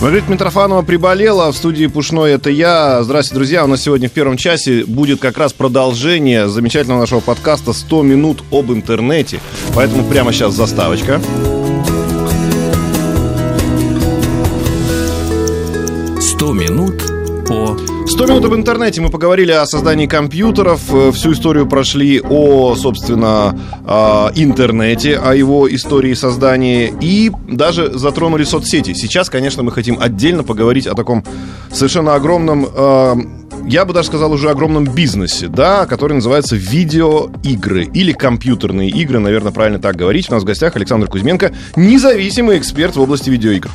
Маргарита Митрофанова приболела, в студии Пушной это я. Здравствуйте, друзья. У нас сегодня в первом часе будет как раз продолжение замечательного нашего подкаста «100 минут об интернете». Поэтому прямо сейчас заставочка. 100 минут по 100 минут об интернете. Мы поговорили о создании компьютеров, э, всю историю прошли о, собственно, э, интернете, о его истории создания и даже затронули соцсети. Сейчас, конечно, мы хотим отдельно поговорить о таком совершенно огромном э, я бы даже сказал, уже огромном бизнесе, да, который называется видеоигры или компьютерные игры, наверное, правильно так говорить. У нас в гостях Александр Кузьменко, независимый эксперт в области видеоигр.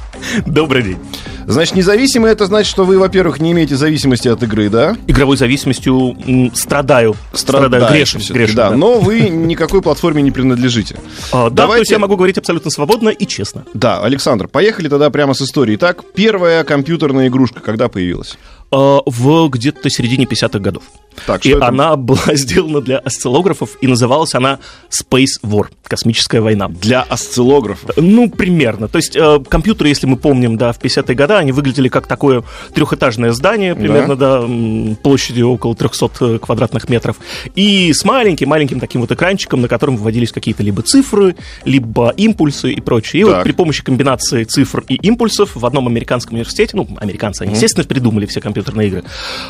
Добрый день. Значит, независимый это значит, что вы, во-первых, не имеете зависимости от игры, да? Игровой зависимостью м, страдаю. Страдаю, грешен, грешен, да, но вы никакой платформе не принадлежите. А, да, Давайте- то есть я могу говорить абсолютно свободно и честно. Да, Александр, поехали тогда прямо с истории. Итак, первая компьютерная игрушка когда появилась? А, в где-то середине 50-х годов. Так, и это? она была сделана для осциллографов, и называлась она Space War, космическая война. Для осциллографов. Ну, примерно. То есть э, компьютеры, если мы помним, да, в 50-е годы, они выглядели как такое трехэтажное здание, примерно, да, м, площадью около 300 э, квадратных метров, и с маленьким-маленьким таким вот экранчиком, на котором выводились какие-то либо цифры, либо импульсы и прочее. И Так. вот при помощи комбинации цифр и импульсов в одном американском университете, ну, американцы, они, естественно, придумали все компьютерные игры,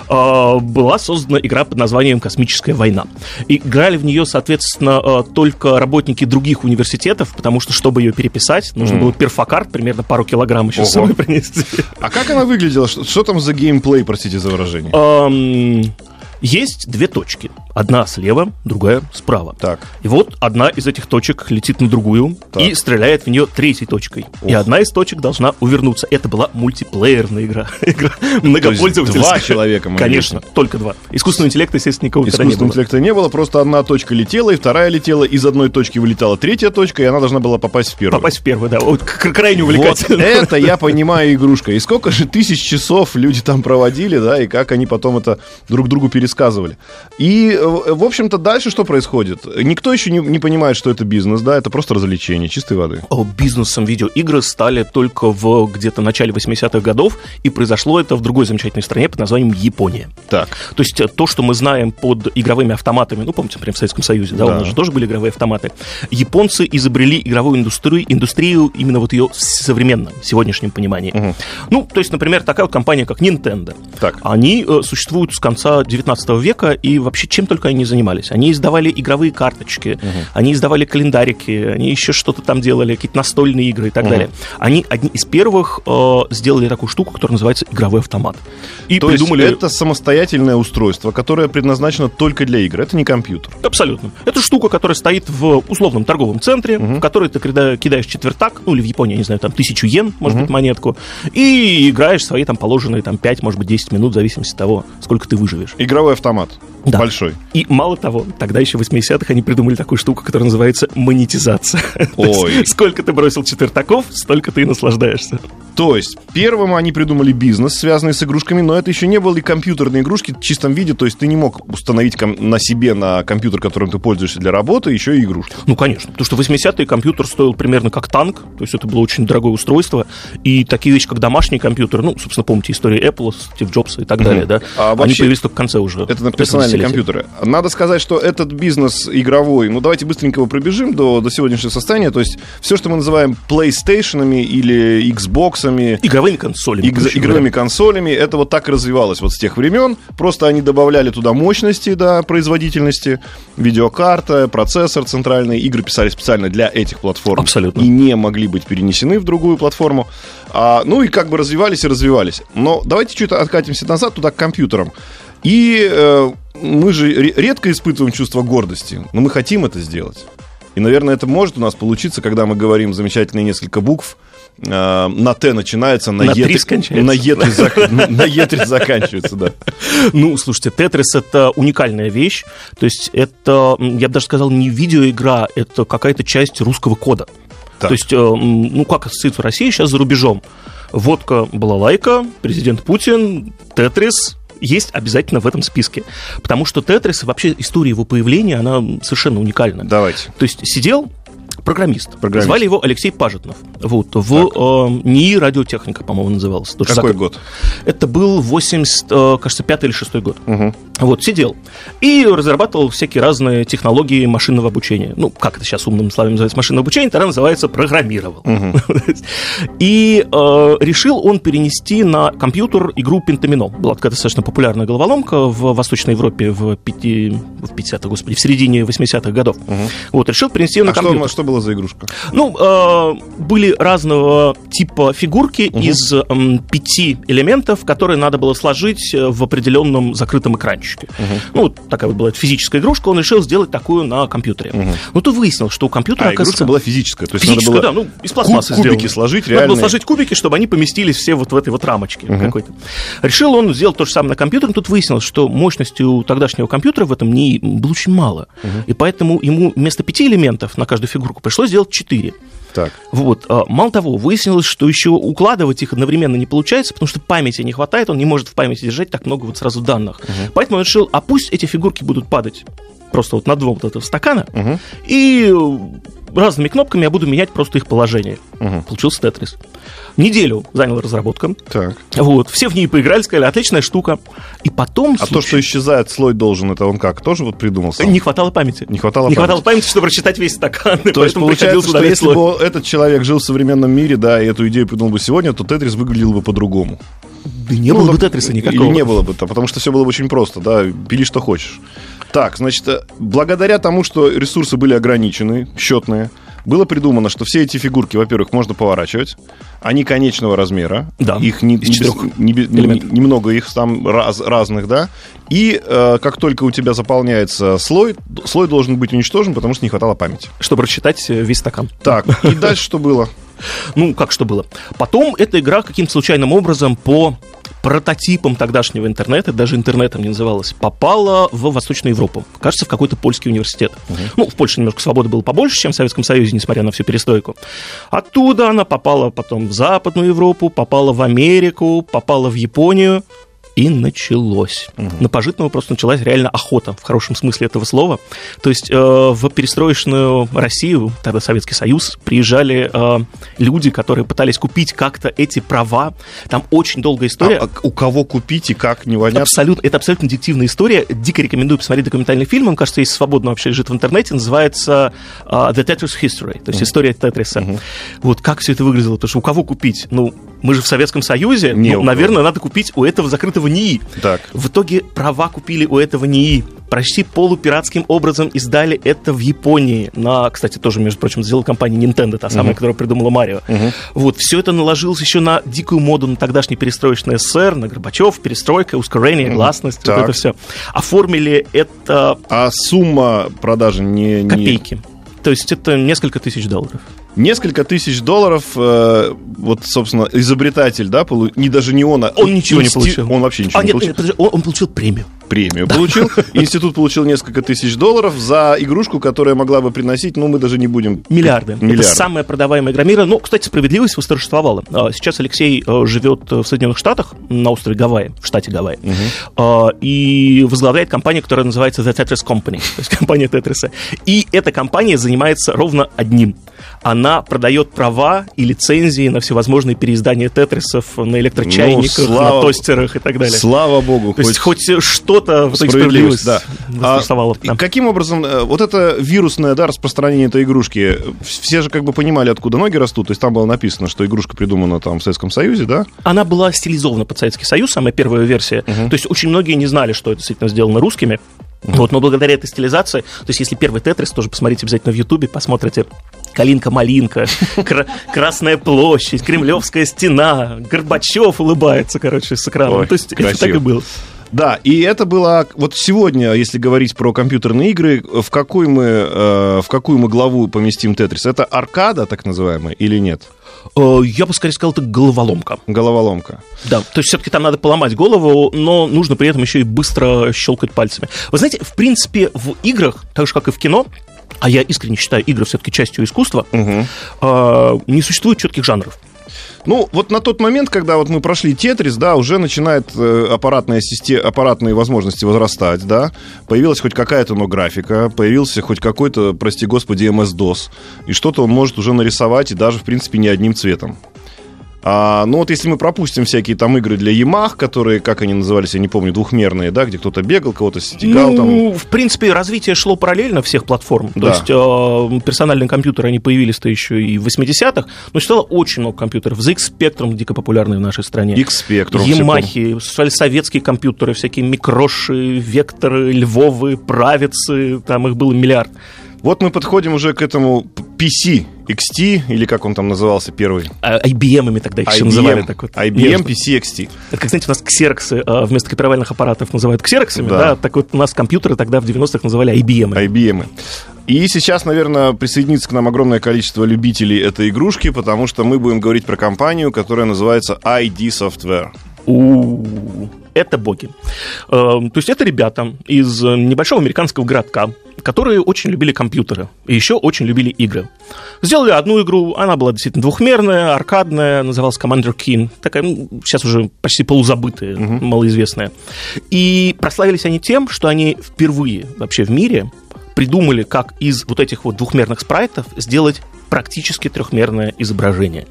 э, была создана игра под названием «Космическая война». Играли в нее, соответственно, э, только работники других университетов, потому что, чтобы ее переписать, нужно было перфокарт, примерно пару килограмм еще с Ого. собой принести. А как она выглядела? Что, что там за геймплей, простите за выражение? Есть две точки. Одна слева, другая справа. Так. И вот одна из этих точек летит на другую Так. и стреляет в нее третьей точкой. И Ох. одна из точек должна увернуться. Это была мультиплеерная игра. Игра есть многопользовательская. два человека Конечно, только два. Искусственного интеллекта, естественно, никого тогда не Искусственного было. интеллекта не было, просто одна точка летела, и вторая летела, из одной точки вылетала третья точка, и она должна была попасть в первую. Попасть в первую, да. Вот крайне Вот увлекательно. это я понимаю игрушка. И сколько же тысяч часов люди там проводили, да, и как они потом это друг другу пересказывали. И, э, в общем-то, дальше что происходит? Никто еще не, не понимает, что это бизнес, да, это просто развлечение, чистой воды. Бизнесом видеоигры стали только в где-то начале 80-х годов, и произошло это в другой замечательной стране под названием Япония. Так. То есть э, то, что мы знаем под игровыми автоматами, ну, помните, например, в Советском Союзе, да, Да. у нас же тоже были игровые автоматы, японцы изобрели игровую индустрию, индустрию именно вот ее в современном, сегодняшнем понимании. Ну, то есть, например, такая вот компания, как Nintendo. Так. Они э, существуют с конца 19 века, и вообще чем только они занимались. Они издавали игровые карточки, они издавали календарики, они еще что-то там делали, какие-то настольные игры и так далее. Они одни из первых э, сделали такую штуку, которая называется игровой автомат. И То придумали... есть это самостоятельное устройство, которое предназначено только для игр. Это не компьютер. Абсолютно. Это штука, которая стоит в условном торговом центре, в который ты кида- кидаешь четвертак, ну или в Японии, я не знаю, там тысячу йен, может быть, монетку, и играешь свои там положенные там 5, может быть, 10 минут, в зависимости от того, сколько ты выживешь. Игровой автомат. Да. Большой. И мало того, тогда еще в 80-х они придумали такую штуку, которая называется монетизация. Ой. Сколько ты бросил четвертаков, столько ты и наслаждаешься. То есть, первым они придумали бизнес, связанный с игрушками, но это еще не были компьютерные игрушки в чистом виде, то есть ты не мог установить на себе, на компьютер, которым ты пользуешься для работы, еще и игрушки. Ну, конечно. Потому что в 80-е компьютер стоил примерно как танк, то есть это было очень дорогое устройство. И такие вещи, как домашний компьютер, ну, собственно, помните историю Apple, Стив Джобса и так далее, да? А Они вообще- появились только в конце уже. Это на этого десятилетия. компьютеры. Надо сказать, что этот бизнес игровой, ну давайте быстренько его пробежим до, до сегодняшнего состояния. То есть все, что мы называем PlayStation или Xbox, Игровыми консолями. Иг- игровыми говоря. консолями. Это вот так и развивалось вот с тех времен. Просто они добавляли туда мощности, да, производительности, видеокарта, процессор центральный. Игры писали специально для этих платформ. Абсолютно. И не могли быть перенесены в другую платформу. А, ну и как бы развивались и развивались. Но давайте чуть откатимся назад туда к компьютерам. И э, мы же ре- редко испытываем чувство гордости, но мы хотим это сделать. И, наверное, это может у нас получиться, когда мы говорим замечательные несколько букв э, на Т начинается, на, На Е на Е зак- заканчивается, да. Ну, слушайте, Тетрис это уникальная вещь. То есть это, я бы даже сказал, не видеоигра, это какая-то часть русского кода. Так. То есть, э, ну, как ассоциируется Россия сейчас за рубежом? Водка, балалайка, президент Путин, Тетрис, есть обязательно в этом списке. Потому что Тетрис, вообще история его появления, она совершенно уникальна. Давайте. То есть сидел программист. Программист. Звали его Алексей Пажетнов. Вот, в э, НИИ радиотехника, по-моему, назывался. Какой закрыт. год? Это был 80, э, кажется, пятый или шестой год. Мгм. Вот, сидел. И разрабатывал всякие разные технологии машинного обучения. Ну, как это сейчас умным словами называется машинное обучение, тогда называется программировал. И э, решил он перенести на компьютер игру Пентамино. Была такая достаточно популярная головоломка в Восточной Европе в, пяти, в 50-х, господи, в середине 80-х годов. Вот, решил перенести ее на А что, компьютер. что было за игрушка? Ну, э, были разного типа фигурки из м, пяти элементов, которые надо было сложить э, в определенном закрытом экранчике. Ну, вот такая вот была физическая игрушка, он решил сделать такую на компьютере. Но тут выяснилось, что у компьютера, А, игрушка оказывается... была физическая. То есть Физическая, надо да, было ну, из пластмассы кубики сделано. сложить Надо было сложить кубики, чтобы они поместились все вот в этой вот рамочке какой-то. Решил он сделать то же самое на компьютере, но тут выяснилось, что мощности у тогдашнего компьютера в этом не было очень мало. И поэтому ему вместо пяти элементов на каждую фигурку пришлось сделать четыре. Так. Вот. а, Мало того, выяснилось, что еще укладывать их одновременно не получается, потому что памяти не хватает, он не может в памяти держать так много вот сразу данных. Поэтому он решил, а пусть эти фигурки будут падать просто вот на дном вот этого стакана, и э, разными кнопками я буду менять просто их положение. Получился Тетрис. Неделю занял разработка. Так. Вот, все в ней поиграли, сказали, отличная штука. И потом... А то, что исчезает слой должен, это он как? Тоже вот придумал сам? Не хватало памяти. Не хватало Не памяти. хватало памяти, чтобы прочитать весь стакан. То есть поэтому получается, что если слой. бы этот человек жил в современном мире, да, и эту идею придумал бы сегодня, то Тетрис выглядел бы по-другому. Да не было бы Тетриса никакого. Или не было бы, потому что все было бы очень просто, да, пили что хочешь. Так, значит, э, благодаря тому, что ресурсы были ограничены, счетные, было придумано, что все эти фигурки, во-первых, можно поворачивать, они конечного размера, Да, их не, из не не не- немного их там раз- разных, да, и э, как только у тебя заполняется слой, слой должен быть уничтожен, потому что не хватало памяти. Чтобы прочитать э, весь стакан. Так, и дальше что было? Ну, как что было. Потом эта игра каким-то случайным образом по прототипам тогдашнего интернета, даже интернетом не называлась, попала в Восточную Европу. Кажется, в какой-то польский университет. Ну, в Польше немножко свободы было побольше, чем в Советском Союзе, несмотря на всю перестройку. Оттуда она попала потом в Западную Европу, попала в Америку, попала в Японию. И началось. На пожитного просто началась реально охота, в хорошем смысле этого слова. То есть э, в перестроечную Россию, тогда Советский Союз, приезжали э, люди, которые пытались купить как-то эти права. Там очень долгая история. А- а у кого купить и как, непонятно. Абсолютно, это абсолютно детективная история. Дико рекомендую посмотреть документальный фильм. Он, кажется, есть свободно вообще лежит в интернете. Называется а, The Tetris History, то есть история Тетриса. Вот как все это выглядело. Потому что у кого купить? Ну, мы же в Советском Союзе. Не ну, наверное, надо купить у этого закрытого НИИ. Так. В итоге права купили у этого НИИ. Почти полупиратским образом издали это в Японии. На, кстати, тоже, между прочим, сделала компания Nintendo, та самая, которая придумала Марио. Вот, все это наложилось еще на дикую моду на тогдашний перестроечный СССР, на Горбачев, перестройка, ускорение, гласность, вот Так. это все. Оформили это А сумма продажи не... не- копейки. То есть это несколько тысяч долларов. Несколько тысяч долларов, э, вот, собственно, изобретатель, да, полу- не даже не он, а Он ничего не получил. Он вообще ничего а, не нет, получил. нет, подожди, он, он получил премию. Премию получил. Институт получил несколько тысяч долларов за игрушку, которая могла бы приносить, ну, мы даже не будем... Миллиарды. Миллиарды. Это самая продаваемая игра мира. Но, кстати, справедливость восторжествовала. А, Сейчас Алексей э, живет в Соединенных Штатах, на острове Гавайи, в штате Гавайи, А, и возглавляет компанию, которая называется The Tetris Company, то есть компания Тетриса. И эта компания занимается ровно одним. Она продает права и лицензии на всевозможные переиздания Тетрисов на электрочайниках, Ну, слава- на тостерах и так далее. Слава богу, То есть хоть что-то в справедливость, справедливость да. А, Да. каким образом э, вот это вирусное да, распространение этой игрушки, все же как бы понимали, откуда ноги растут, то есть там было написано, что игрушка придумана там в Советском Союзе, да? Она была стилизована под Советский Союз, самая первая версия. То есть очень многие не знали, что это действительно сделано русскими. Вот, но благодаря этой стилизации, то есть если первый Тетрис, тоже посмотрите обязательно в Ютубе, посмотрите Калинка-малинка, Кра- Красная площадь, Кремлевская стена, Горбачев улыбается, короче, с экрана. Ой, то есть это красиво. так и было. Да, и это было вот сегодня, если говорить про компьютерные игры, в какую мы, э, в какую мы главу поместим Тетрис? Это аркада, так называемая, или нет? Э, Я бы скорее сказал, это головоломка. Головоломка. Да, то есть все-таки там надо поломать голову, но нужно при этом еще и быстро щелкать пальцами. Вы знаете, в принципе, в играх, так же как и в кино, а я искренне считаю игры все-таки частью искусства, э, не существует четких жанров. Ну, вот на тот момент, когда вот мы прошли Тетрис, да, уже начинает э, аппаратная система, аппаратные возможности возрастать, да, появилась хоть какая-то, но графика, появился хоть какой-то, прости господи, MS-DOS, и что-то он может уже нарисовать, и даже, в принципе, не одним цветом. А, ну вот если мы пропустим всякие там игры для Yamaha, которые, как они назывались, я не помню, двухмерные, да, где кто-то бегал, кого-то стегал там. ну, в принципе, развитие шло параллельно всех платформ. То Да. есть э, персональные компьютеры, они появились-то еще и в 80-х, но стало очень много компьютеров. ZX Spectrum, дико популярный в нашей стране. Все помню. Ямахи, советские компьютеры, всякие микроши, векторы, львовы, правицы, там их было миллиард. Вот мы подходим уже к этому PC XT, или как он там назывался первый? А IBM-ами тогда их еще называли. Так вот. IBM PC XT. Это как, знаете, у нас ксероксы э, вместо копировальных аппаратов называют ксероксами, Да. да. так вот у нас компьютеры тогда в 90-х называли IBM. IBM. И сейчас, наверное, присоединится к нам огромное количество любителей этой игрушки, потому что мы будем говорить про компанию, которая называется ID Software. У, это боги. Э, То есть это ребята из небольшого американского городка, которые очень любили компьютеры и еще очень любили игры. Сделали одну игру, она была действительно двухмерная, аркадная, называлась Commander Keen, такая, ну, сейчас уже почти полузабытая, малоизвестная. И прославились они тем, что они впервые вообще в мире придумали, как из вот этих вот двухмерных спрайтов сделать практически трехмерное изображение.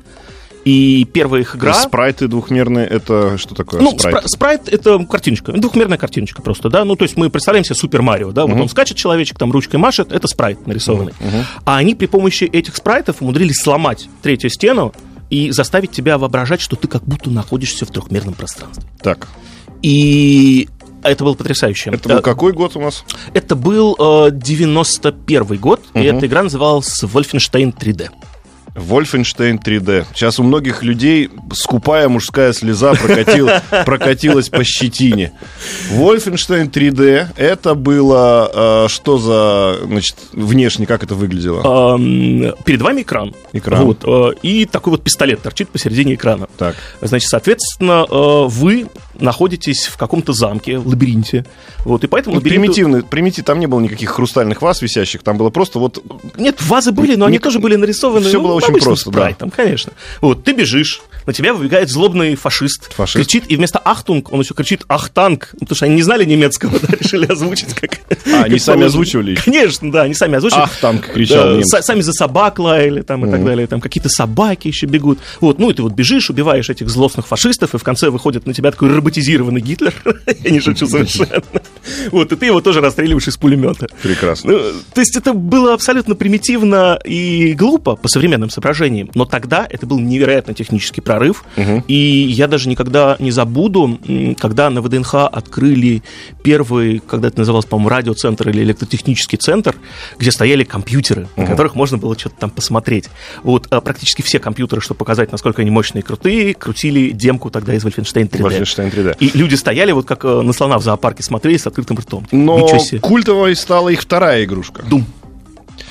И первая их игра... Спрайты двухмерные, это что такое Ну, спрайт? спра- спрайт это картиночка, двухмерная картиночка просто, да. Ну, то есть мы представляем себе Супер Марио, да, вот он скачет человечек, там ручкой машет, это спрайт нарисованный. А они при помощи этих спрайтов умудрились сломать третью стену и заставить тебя воображать, что ты как будто находишься в трехмерном пространстве. Так, И это было потрясающе. это был какой год у нас? это был э, 91 год, и эта игра называлась Wolfenstein 3D. Wolfenstein 3D. Сейчас у многих людей скупая мужская слеза прокатил- прокатилась по щетине. Wolfenstein 3D, это было э, что за, значит, внешне, как это выглядело? Перед вами экран. Экран. Вот, э, и такой вот пистолет торчит посередине экрана. Так. Значит, соответственно, э, вы находитесь в каком-то замке, в лабиринте. Вот, и поэтому Ну, лабиринту- примитивный, примитив, там не было никаких хрустальных ваз висящих, там было просто вот Нет, вазы были, но они Ник- тоже были нарисованы. Всё ну, было очень просто, да. спрайтом, конечно. Вот, ты бежишь, на тебя выбегает злобный фашист. Фашист. Кричит, и вместо «Achtung» он еще кричит «Ахтанг», ну, потому что они не знали немецкого, да, решили озвучить как... А, они сами озвучивали? Конечно, да, они сами озвучивали. «Ахтанг» кричал Да, Сами за собак лаяли там и так далее, там какие-то собаки еще бегут. Вот, ну и ты вот бежишь, убиваешь этих злостных фашистов, и в конце выходит на тебя такой роботизированный Гитлер. Я не шучу совершенно. Вот, и ты его тоже расстреливаешь из пулемета. прекрасно. Ну, то есть это было абсолютно примитивно и глупо по современным соображениям, но тогда это был невероятно технический прорыв, и я даже никогда не забуду, когда на ВДНХ открыли первый, когда это называлось, по-моему, радиоцентр или электротехнический центр, где стояли компьютеры, на которых можно было что-то там посмотреть. Вот а практически все компьютеры, чтобы показать, насколько они мощные и крутые, крутили демку тогда из Wolfenstein 3D. Wolfenstein 3D. И люди стояли вот как э, на слона в зоопарке смотрели с открытым ртом. Но культовой стала их вторая игрушка. Doom.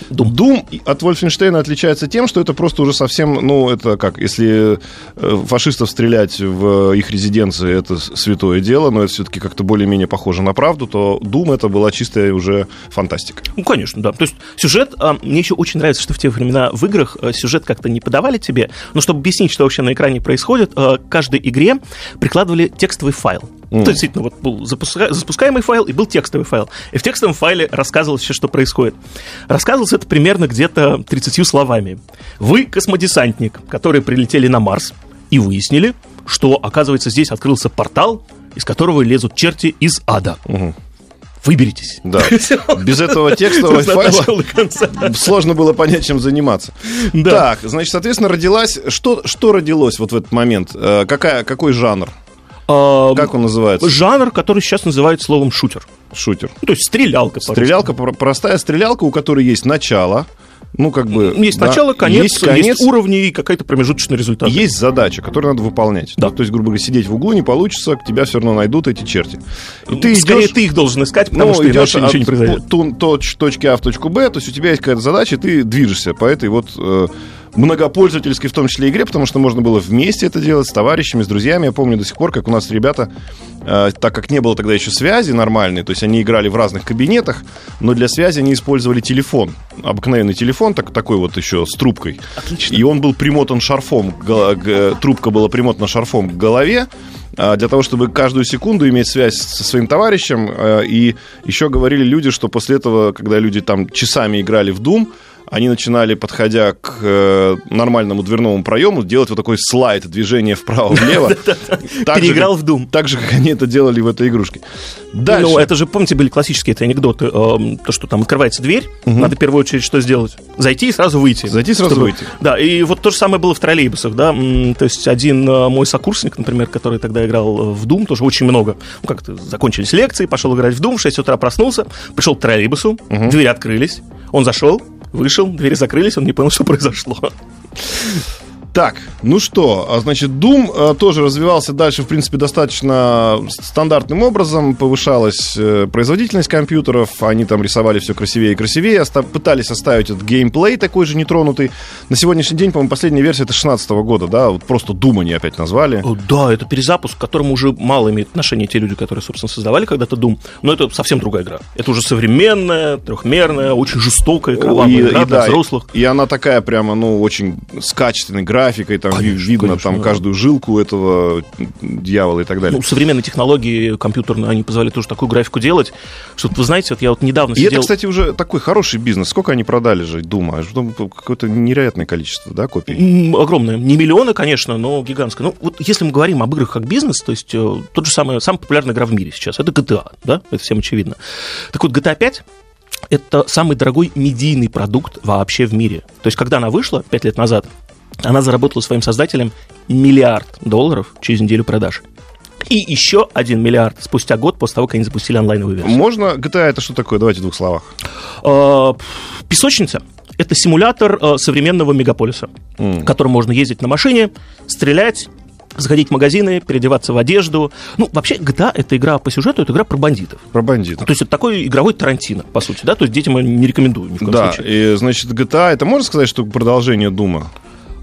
Doom. Doom от Wolfenstein отличается тем, что это просто уже совсем, ну, это как, если э, фашистов стрелять в их резиденции, это святое дело, но это все-таки как-то более-менее похоже на правду, то Doom это была чистая уже фантастика. Ну, конечно, да. То есть сюжет, а, мне еще очень нравится, что в те времена в играх а, сюжет как-то не подавали тебе, но чтобы объяснить, что вообще на экране происходит, а, к каждой игре прикладывали текстовый файл. Ну, То действительно, вот был запуска- запускаемый файл и был текстовый файл. И в текстовом файле рассказывалось все, что происходит. Рассказывалось это примерно где-то 30 словами. Вы космодесантник, которые прилетели на Марс и выяснили, что, оказывается, здесь открылся портал, из которого лезут черти из ада. Выберитесь. Да. Без этого текстового От файла сложно было понять, чем заниматься. Да. Так, значит, соответственно, родилась... Что, что родилось вот в этот момент? Э, Какая, какой жанр? А, Как он называется? Жанр, который сейчас называют словом шутер. Шутер. Ну, то есть стрелялка. Стрелялка, про- простая стрелялка, у которой есть начало, Ну, как бы... Есть да, начало, конец, есть, конец, есть уровни и какая-то промежуточный результат. есть задача, которую надо выполнять. Да. Ну, то есть, грубо говоря, сидеть в углу не получится, тебя все равно найдут эти черти. И ты Скорее, идешь- ты их должен искать, потому ну, что иначе ничего не от произойдет. точ- точки А в точку Б, то есть у тебя есть какая-то задача, и ты движешься по этой вот э, многопользовательской в том числе игре, потому что можно было вместе это делать с товарищами, с друзьями. Я помню до сих пор, как у нас ребята, э, так как не было тогда еще связи нормальной, то есть они играли в разных кабинетах, но для связи они использовали телефон, обыкновенный телефон, так, такой вот еще с трубкой. Отлично. И он был примотан шарфом, гол- г- трубка была примотана шарфом к голове, а, для того, чтобы каждую секунду иметь связь со своим товарищем. а, И еще говорили люди, что после этого, когда люди там часами играли в Doom, они начинали, подходя к э, нормальному дверному проему, делать вот такой слайд, движение вправо-влево. Переиграл в Doom. Так же, как они это делали в этой игрушке. Дальше. Ну, это же, помните, были классические анекдоты. эм, то, что там открывается дверь, надо в первую очередь что сделать? Зайти и сразу выйти. Зайти и сразу выйти. Да, и вот то же самое было в троллейбусах, да. То есть один э, мой сокурсник, например, который тогда играл э, в Doom, тоже очень много. Ну, как-то закончились лекции, пошел играть в Doom, в 6 утра проснулся, пришел к троллейбусу, двери открылись, он зашел, вышел, двери закрылись, он не понял, что произошло. Так, ну что, а, значит, Doom а, тоже развивался дальше, в принципе, достаточно стандартным образом. Повышалась э, производительность компьютеров, они там рисовали все красивее и красивее, оста- пытались оставить этот геймплей такой же нетронутый. На сегодняшний день, по-моему, последняя версия это 16 года, да, вот просто Doom они опять назвали. Да, это перезапуск, к которому уже мало имеют отношение те люди, которые, собственно, создавали когда-то Doom. Но это совсем другая игра. Это уже современная, трехмерная, очень жестокая, кровавая И- игра и для да, взрослых. И она такая прямо, ну, очень с качественной графикой, там ви- Конечно, видно конечно, там да. каждую жилку этого дьявола и так далее. Ну, современные технологии компьютерные, они позволяют тоже такую графику делать, что, вы знаете, вот я вот недавно И сидел... это, кстати, уже такой хороший бизнес. Сколько они продали же, Дума? Какое-то невероятное количество, да, копий? Огромное. Не миллионы, конечно, но гигантское. Ну, вот если мы говорим об играх как бизнес, то есть э, тот же самый, самая популярная игра в мире сейчас, это GTA, да, это всем очевидно. Так вот, GTA 5 это самый дорогой медийный продукт вообще в мире. То есть, когда она вышла 5 лет назад, она заработала своим создателям миллиард долларов через неделю продаж. И еще один миллиард спустя год после того, как они запустили онлайновую версию. Можно? GTA это что такое? Давайте в двух словах. Э, Песочница – это симулятор э, современного мегаполиса, в котором можно ездить на машине, стрелять, заходить в магазины, переодеваться в одежду. Ну, вообще, GTA – это игра по сюжету, это игра про бандитов. Про бандитов. То есть это такой игровой Тарантино, по сути, да? То есть детям я не рекомендую ни в коем Да, случае. и, значит, GTA, это можно сказать, что продолжение Дума?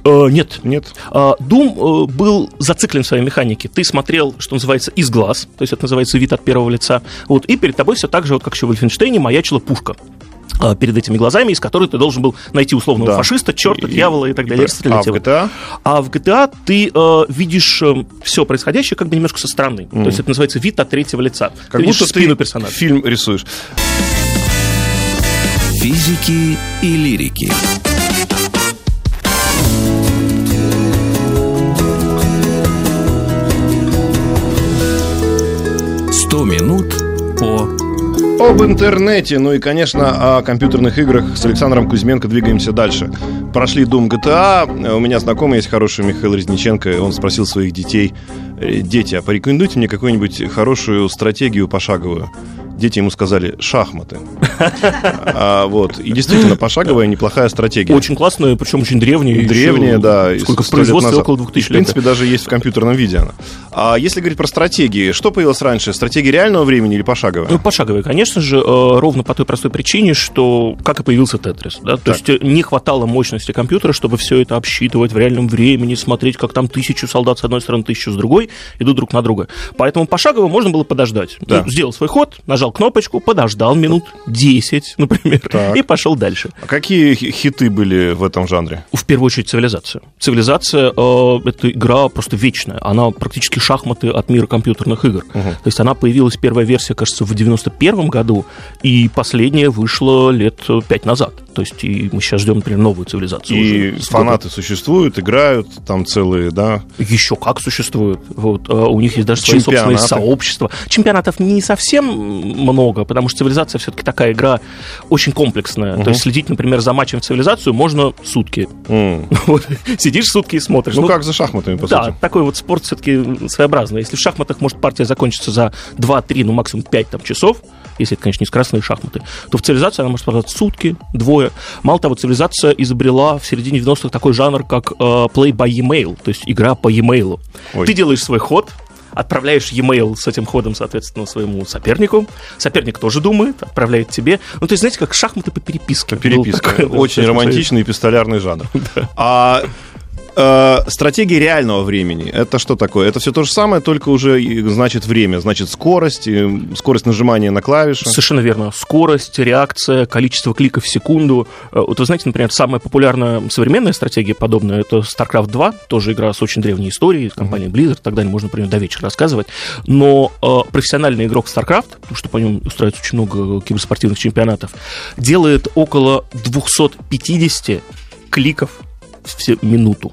Э, нет. Нет? А, Doom э, был зациклен в своей механике. Ты смотрел, что называется, из глаз, то есть это называется вид от первого лица. Вот, и перед тобой все так же, вот как еще в Вольфенштейне, маячила пушка а, перед этими глазами, из которой ты должен был найти условного Да. фашиста, черта, И- дьявола и так далее, и А в. GTA? А в GTA ты э, видишь все происходящее как бы немножко со стороны. То есть это называется вид от третьего лица. Как ты видишь будто спину ты персонажа. фильм рисуешь. Физики и лирики. Сто минут по Об интернете, ну и, конечно, о компьютерных играх с Александром Кузьменко двигаемся дальше. Прошли Doom GTA, у меня знакомый есть хороший Михаил Резниченко, он спросил своих детей, «Э, дети, а порекомендуйте мне какую-нибудь хорошую стратегию пошаговую. Дети ему сказали шахматы. А, вот. И действительно, пошаговая неплохая стратегия. Очень классная, причем очень древняя. Древняя, да. Сколько в лет производстве? Около И, 2000 В принципе, лет. даже есть в компьютерном виде она. А если говорить про стратегии, что появилось раньше? Стратегия реального времени или пошаговая? Ну, пошаговая, конечно же, э, ровно по той простой причине, что как и появился Тетрис. Да? То есть не хватало мощности компьютера, чтобы все это обсчитывать в реальном времени, смотреть, как там тысячу солдат с одной стороны, тысячу с другой, идут друг на друга. Поэтому пошагово можно было подождать. Да. Ну, сделал свой ход, нажал кнопочку, подождал минут 10, например, Так. и пошел дальше. А какие хи- хиты были в этом жанре? В первую очередь цивилизация. Цивилизация э, это игра просто вечная. Она практически шахматы от мира компьютерных игр. То есть она появилась первая версия, кажется, в 91 году, и последняя вышла лет э, пять назад. То есть и мы сейчас ждем, например, новую цивилизацию. И уже фанаты существуют, играют, там целые, да. еще как существует. Вот, э, у них есть даже свои собственные сообщества. Чемпионатов не совсем много, потому что цивилизация все-таки такая игра очень комплексная. То есть следить, например, за матчем в цивилизацию можно сутки. М. Вот, сидишь сутки и смотришь. Ну, как за шахматами, по Да, сути. такой вот спорт все-таки своеобразный. Если в шахматах может партия закончиться за 2-3, ну максимум 5 там, часов, если это, конечно, не скоростные шахматы, то в цивилизации она может продать сутки, двое. Мало того, цивилизация изобрела в середине 90-х такой жанр, как э, play by email, то есть игра по e-mail. Ты делаешь свой ход, отправляешь e-mail с этим ходом, соответственно, своему сопернику. Соперник тоже думает, отправляет тебе. Ну, то есть, знаете, как шахматы по переписке. По переписке. Такое, Очень да, романтичный пистолярный жанр. Да. А э, стратегия реального времени. Это что такое? Это все то же самое, только уже значит время, значит скорость, скорость нажимания на клавиши. Совершенно верно. Скорость, реакция, количество кликов в секунду. Э, вот вы знаете, например, самая популярная современная стратегия подобная это StarCraft 2, тоже игра с очень древней историей, компания Blizzard, тогда можно, например, до вечера рассказывать. Но э, профессиональный игрок StarCraft, потому что по нему устраивается очень много киберспортивных чемпионатов, делает около 250 кликов в минуту.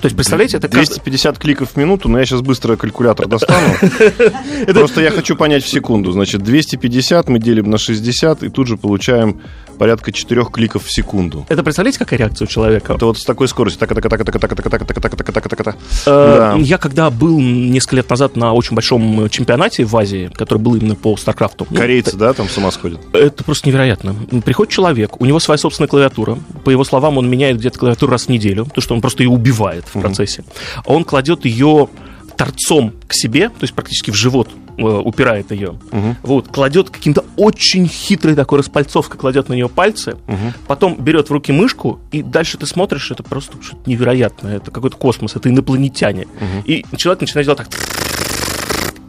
То есть, представляете, это 250 каждый... кликов в минуту, но я сейчас быстро калькулятор достану. Просто я хочу понять в секунду. Значит, 250 мы делим на 60, и тут же получаем порядка 4 кликов в секунду. Это представляете, какая реакция у человека? Это вот с такой скоростью. так так так так так так так так так так так так Я когда был несколько лет назад на очень большом чемпионате в Азии, который был именно по Старкрафту. Корейцы, да, там с ума сходят? Это просто невероятно. Приходит человек, у него своя собственная клавиатура. По его словам, он меняет где-то клавиатуру раз в неделю, потому что он просто ее убивает в процессе. А он кладет ее торцом к себе, то есть практически в живот э, упирает ее, угу. вот, кладет каким-то очень хитрой такой распальцовкой, кладет на нее пальцы, угу. потом берет в руки мышку, и дальше ты смотришь, это просто что-то невероятное, это какой-то космос, это инопланетяне. Угу. И человек начинает делать так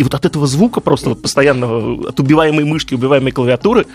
и вот от этого звука просто вот постоянно от убиваемой мышки, убиваемой клавиатуры,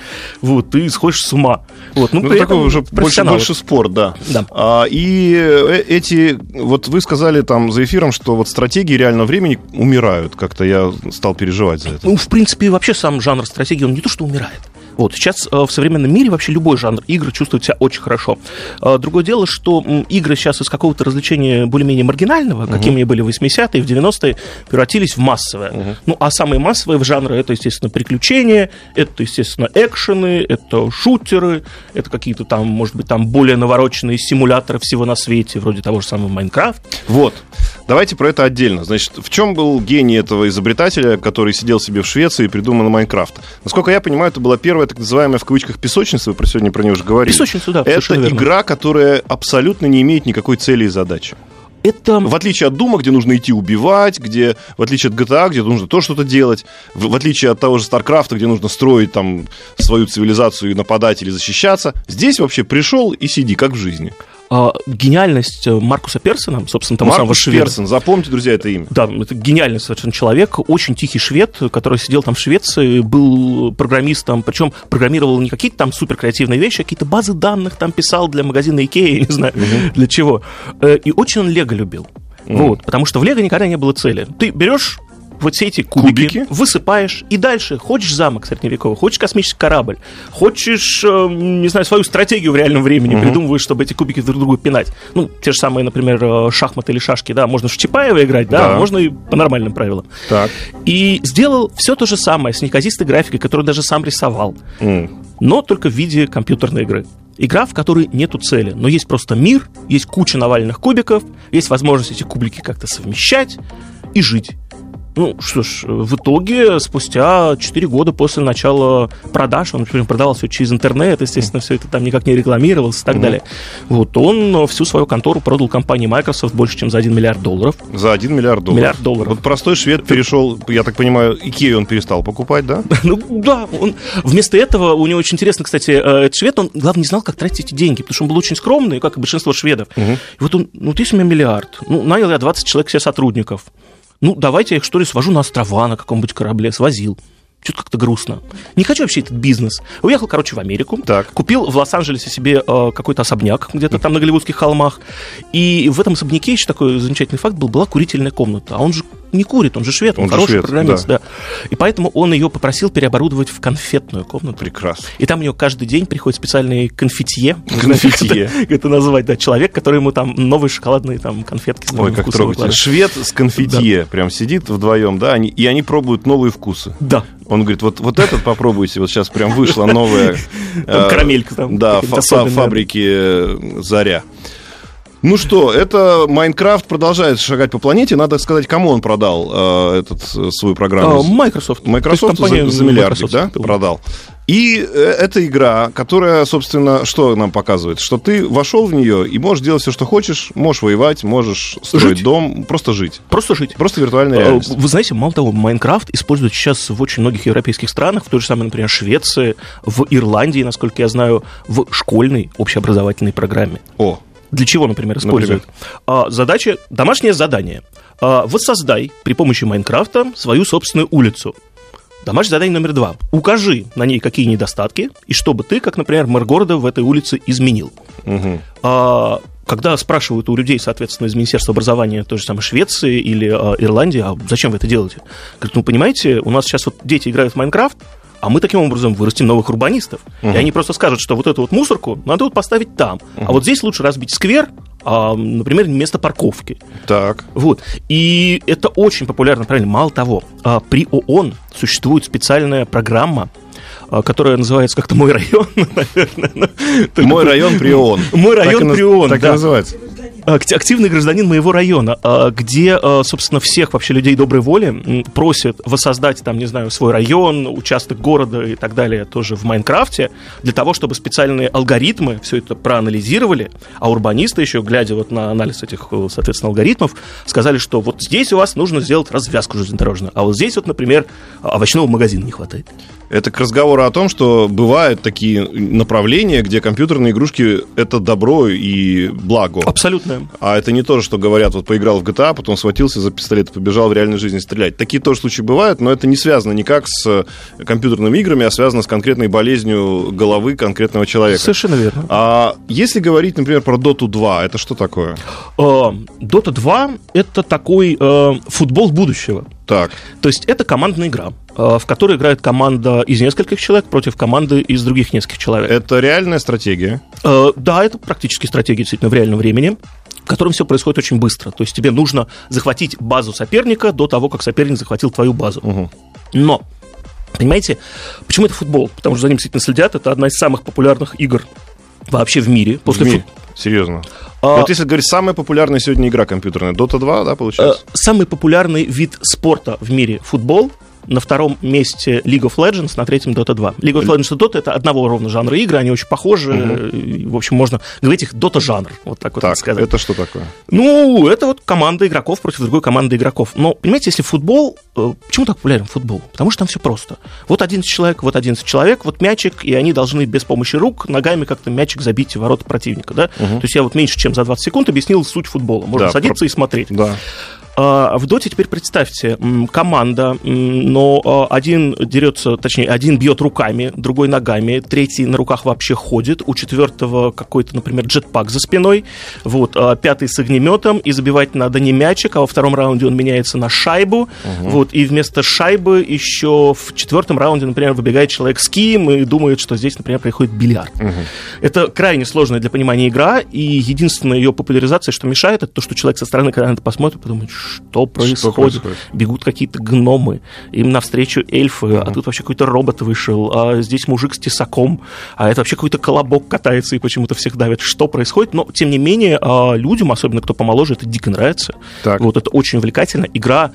вот, ты сходишь с ума. Вот, ну, ну такой уже больше, больше спорт, да. да. А, и э, эти, вот вы сказали там за эфиром, что вот стратегии реального времени умирают. Как-то я стал переживать за это. Ну, в принципе, вообще сам жанр стратегии, он не то, что умирает. Вот. Сейчас э, в современном мире вообще любой жанр игр чувствует себя очень хорошо. Э, другое дело, что игры сейчас из какого-то развлечения более-менее маргинального, uh-huh. какими были в 80-е, в 90-е, превратились в массовое. Uh-huh. Ну, а самые массовые в жанры это, естественно, приключения, это, естественно, экшены, это шутеры, это какие-то там, может быть, там более навороченные симуляторы всего на свете, вроде того же самого Майнкрафт. Вот. Давайте про это отдельно. Значит, в чем был гений этого изобретателя, который сидел себе в Швеции и придумал Майнкрафт? Насколько я понимаю, это была первая так называемая в кавычках песочница, вы про сегодня про нее уже говорили. Песочница, да. Это игра, которая абсолютно не имеет никакой цели и задачи. Это... В отличие от Doom а, где нужно идти убивать, где, в отличие от GTA, где нужно то что-то делать, в, в отличие от того же StarCraft а, где нужно строить там свою цивилизацию и нападать или защищаться, здесь вообще пришел и сиди, как в жизни. А, гениальность э, Маркуса Персона, собственно, того Маркус самого шведа. Персон, запомните, друзья, это имя. Да, это гениальный совершенно человек, очень тихий швед, который сидел там в Швеции, был программистом, причем программировал не какие-то там супер креативные вещи, а какие-то базы данных там писал для магазина Икея, не знаю, угу. для чего. Э, и очень он Лего любил. Mm. Вот, потому что в Лего никогда не было цели. Ты берешь вот все эти кубики, кубики, высыпаешь, и дальше хочешь замок средневековый, хочешь космический корабль, хочешь, э, не знаю, свою стратегию в реальном времени угу. придумываешь, чтобы эти кубики друг другу пинать. Ну, те же самые, например, э, шахматы или шашки, да, можно в Чапаева играть, да, да. можно и по нормальным правилам. Так. И сделал все то же самое с неказистой графикой, которую даже сам рисовал, mm. но только в виде компьютерной игры. Игра, в которой нету цели, но есть просто мир, есть куча навальных кубиков, есть возможность эти кубики как-то совмещать и жить. Ну, что ж, в итоге, спустя 4 года после начала продаж, он, например, продавал все через интернет, естественно, все это там никак не рекламировалось и так mm-hmm. далее. Вот, он всю свою контору продал компании Microsoft больше, чем за 1 миллиард долларов. За 1 миллиард долларов? Миллиард долларов. Вот простой швед перешел, я так понимаю, Икею он перестал покупать, да? ну, да. Он, вместо этого, у него очень интересно, кстати, э, этот швед, он, главное, не знал, как тратить эти деньги, потому что он был очень скромный, как и большинство шведов. Угу. И вот он, ну, есть у меня миллиард, ну, нанял я 20 человек себе сотрудников. Ну, давайте я их, что ли, свожу на острова на каком-нибудь корабле, свозил. Что-то как-то грустно. Не хочу вообще этот бизнес. Уехал, короче, в Америку. Так. Купил в Лос-Анджелесе себе э, какой-то особняк где-то там на Голливудских холмах. И в этом особняке еще такой замечательный факт был, была курительная комната. А он же не курит, он же швед, он, он хороший швед, программист, да. да. И поэтому он ее попросил переоборудовать в конфетную комнату. Прекрасно. И там у него каждый день приходит специальный конфетье. Конфетье. Как это назвать, да, человек, который ему там новые шоколадные там конфетки Ой, как трогательно. Швед с конфетье да. прям сидит вдвоем, да, они, и они пробуют новые вкусы. Да. Он говорит, вот, вот этот попробуйте, вот сейчас прям вышла новая... Карамелька там. Да, фабрики э, «Заря». Ну что, это Майнкрафт продолжает шагать по планете. Надо сказать, кому он продал э, этот, э, свою программу. А, Microsoft. Microsoft за, за миллиардик, Microsoft. да, продал. И э, это игра, которая, собственно, что нам показывает? Что ты вошел в нее и можешь делать все, что хочешь, можешь воевать, можешь строить Жить. дом, просто жить. Просто жить. Просто виртуальная Э, реальность. Вы знаете, мало того, Майнкрафт используют сейчас в очень многих европейских странах, в той же самой, например, Швеции, в Ирландии, насколько я знаю, в школьной общеобразовательной программе. О, Для чего, например, используют? А, задача, домашнее задание. А, воссоздай при помощи Майнкрафта свою собственную улицу. Домашнее задание номер два. Укажи на ней какие недостатки, и чтобы ты, как, например, мэр города в этой улице изменил. мгм. А, когда спрашивают у людей, соответственно, из Министерства образования той же самой Швеции или а, Ирландии, а зачем вы это делаете? Говорят, ну, понимаете, у нас сейчас вот дети играют в Майнкрафт, а мы таким образом вырастим новых урбанистов. И они просто скажут, что вот эту вот мусорку надо вот поставить там, а вот здесь лучше разбить сквер, а, например, вместо парковки. Так. Вот. И это очень популярно, правильно. Мало того, а, при ООН существует специальная программа, а, которая называется как-то «Мой район», наверное. Мой район при ООН. Мой район при ООН, Так и называется. Ак- Активный гражданин моего района, а, где, а, собственно, всех вообще людей доброй воли просят воссоздать, там, не знаю, свой район, участок города и так далее тоже в Майнкрафте, для того, чтобы специальные алгоритмы все это проанализировали, а урбанисты еще, глядя вот на анализ этих, э, соответственно, алгоритмов, сказали, что вот здесь у вас нужно сделать развязку железнодорожную, а вот здесь вот, например, овощного магазина не хватает. Это к разговору о том, что бывают такие направления, где компьютерные игрушки — это добро и благо. Абсолютно. А это не то, что говорят, вот поиграл в GTA, потом схватился за пистолет и побежал в реальной жизни стрелять. Такие тоже случаи бывают, но это не связано никак с э, компьютерными играми, а связано с конкретной болезнью головы конкретного человека. Совершенно верно. А если говорить, например, про Dota 2, это что такое? Э, Dota 2 это такой э, футбол будущего. Так, То есть это командная игра, э, в которой играет команда из нескольких человек против команды из других нескольких человек. это реальная стратегия. Э, Да, это практически стратегия действительно в реальном времени, в котором все происходит очень быстро. То есть тебе нужно захватить базу соперника до того, как соперник захватил твою базу. Мгм. Но, понимаете, почему это футбол? Потому что за ним действительно следят. Это одна из самых популярных игр вообще в мире. После В мире. фут- Серьезно. А, Вот если говорить, самая популярная сегодня игра компьютерная, Dota 2, да, Э, получается? Самый популярный вид спорта в мире футбол. На втором месте League of Legends, на третьем Dota 2. League of Legends и Dota это одного ровно жанра игры, они очень похожи. и, В общем, можно говорить их Dota жанр, вот так вот так, сказать. это что такое? Ну, это вот команда игроков против другой команды игроков. Но, понимаете, если футбол... э, Почему так популярен футбол? Потому что там все просто. Вот 11 человек, вот 11 человек, вот мячик, и они должны без помощи рук ногами как-то мячик забить в ворота противника, да? То есть я вот меньше, чем за 20 секунд объяснил суть футбола. Можно Да, садиться и смотреть. Да. А, В доте теперь представьте, команда, но а, один дерется, точнее, один бьет руками, другой ногами, третий на руках вообще ходит, у четвертого какой-то, например, джетпак за спиной, вот, а, пятый с огнеметом, и забивать надо не мячик, а во втором раунде он меняется на шайбу, вот, и вместо шайбы еще в четвертом раунде, например, выбегает человек с кием и думает, что здесь, например, происходит бильярд. Это крайне сложная для понимания игра, и единственная ее популяризация, что мешает, это то, что человек со стороны, когда на это посмотрит, подумает, что происходит? происходит? Бегут какие-то гномы, им навстречу эльфы, а тут вообще какой-то робот вышел, а здесь мужик с тесаком, а это вообще какой-то колобок катается и почему-то всех давит. Что происходит? Но, тем не менее, а, людям, особенно кто помоложе, это дико нравится. Так. Вот это очень увлекательно. Игра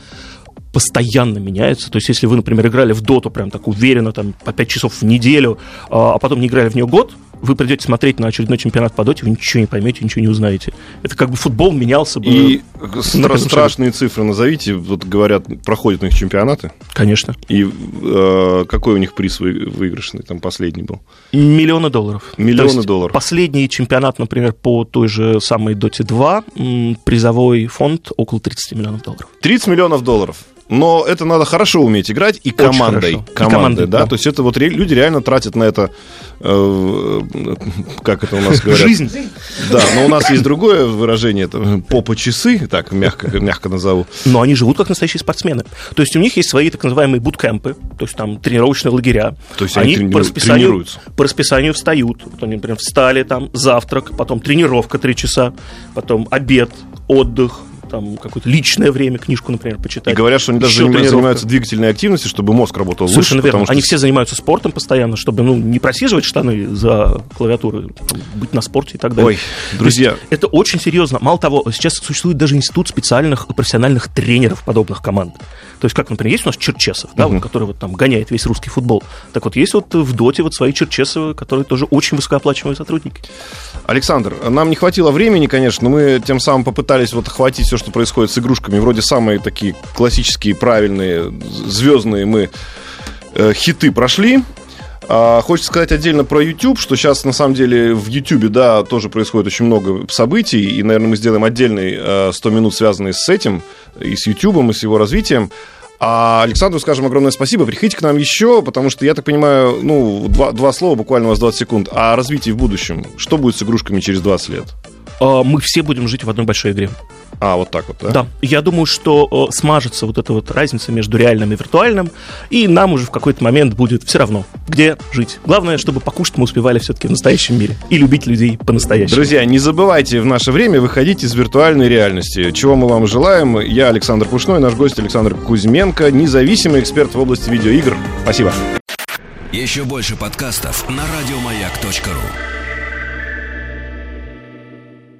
постоянно меняется. То есть, если вы, например, играли в доту прям так уверенно, там, по 5 часов в неделю, а а потом не играли в нее год, вы придете смотреть на очередной чемпионат по доте, вы ничего не поймете, ничего не узнаете. Это как бы футбол менялся бы. И на стра- страшные цифры назовите. Вот говорят, проходят у них чемпионаты. Конечно. И э, какой у них приз вы- выигрышный, там последний был? Миллионы долларов. Миллионы есть долларов. Последний чемпионат, например, по той же самой Доте 2, м, призовой фонд около 30 миллионов долларов. 30 миллионов долларов. Но это надо хорошо уметь играть и командой. хорошо. И Командой, командой, да? да. То есть это вот люди реально тратят на это, э, как это у нас говорят? Жизнь. Да, но у нас есть другое выражение, это попа часы, так мягко, мягко назову. Но они живут как настоящие спортсмены. То есть у них есть свои так называемые буткемпы, то есть там тренировочные лагеря. То есть они трени- по, расписанию, тренируются. по расписанию встают. Вот они, например, встали, там завтрак, потом тренировка 3 часа, потом обед, отдых, там какое-то личное время, книжку, например, почитать. И говорят, что они даже заним, занимаются двигательной активностью, чтобы мозг работал Совершенно лучше. верно. Что... Они все занимаются спортом постоянно, чтобы ну, не просиживать штаны за клавиатурой, быть на спорте и так далее. Ой, друзья. Это очень серьезно. Мало того, сейчас существует даже институт специальных профессиональных тренеров подобных команд. То есть, как, например, есть у нас Черчесов, да, uh-huh. вот, который вот там гоняет весь русский футбол. Так вот, есть вот в Доте вот свои Черчесовы, которые тоже очень высокооплачиваемые сотрудники. Александр, нам не хватило времени, конечно, но мы тем самым попытались вот охватить все, что происходит с игрушками. Вроде самые такие классические, правильные, звездные мы э, хиты прошли. А, хочется сказать отдельно про YouTube, что сейчас, на самом деле, в YouTube, да, тоже происходит очень много событий, и, наверное, мы сделаем отдельный 100 э, минут, связанный с этим, и с YouTube, и с его развитием. А Александру скажем огромное спасибо. Приходите к нам еще, потому что, я так понимаю, ну, два, два слова, буквально у вас 20 секунд. О развитии в будущем. Что будет с игрушками через 20 лет? А, мы все будем жить в одной большой игре. А, вот так вот, да? Да. Я думаю, что э, смажется вот эта вот разница между реальным и виртуальным, и нам уже в какой-то момент будет все равно, где жить. Главное, чтобы покушать мы успевали все-таки в настоящем мире и любить людей по-настоящему. Друзья, не забывайте в наше время выходить из виртуальной реальности. Чего мы вам желаем. Я Александр Пушной, наш гость Александр Кузьменко, независимый эксперт в области видеоигр. Спасибо. Еще больше подкастов на радиомаяк.ру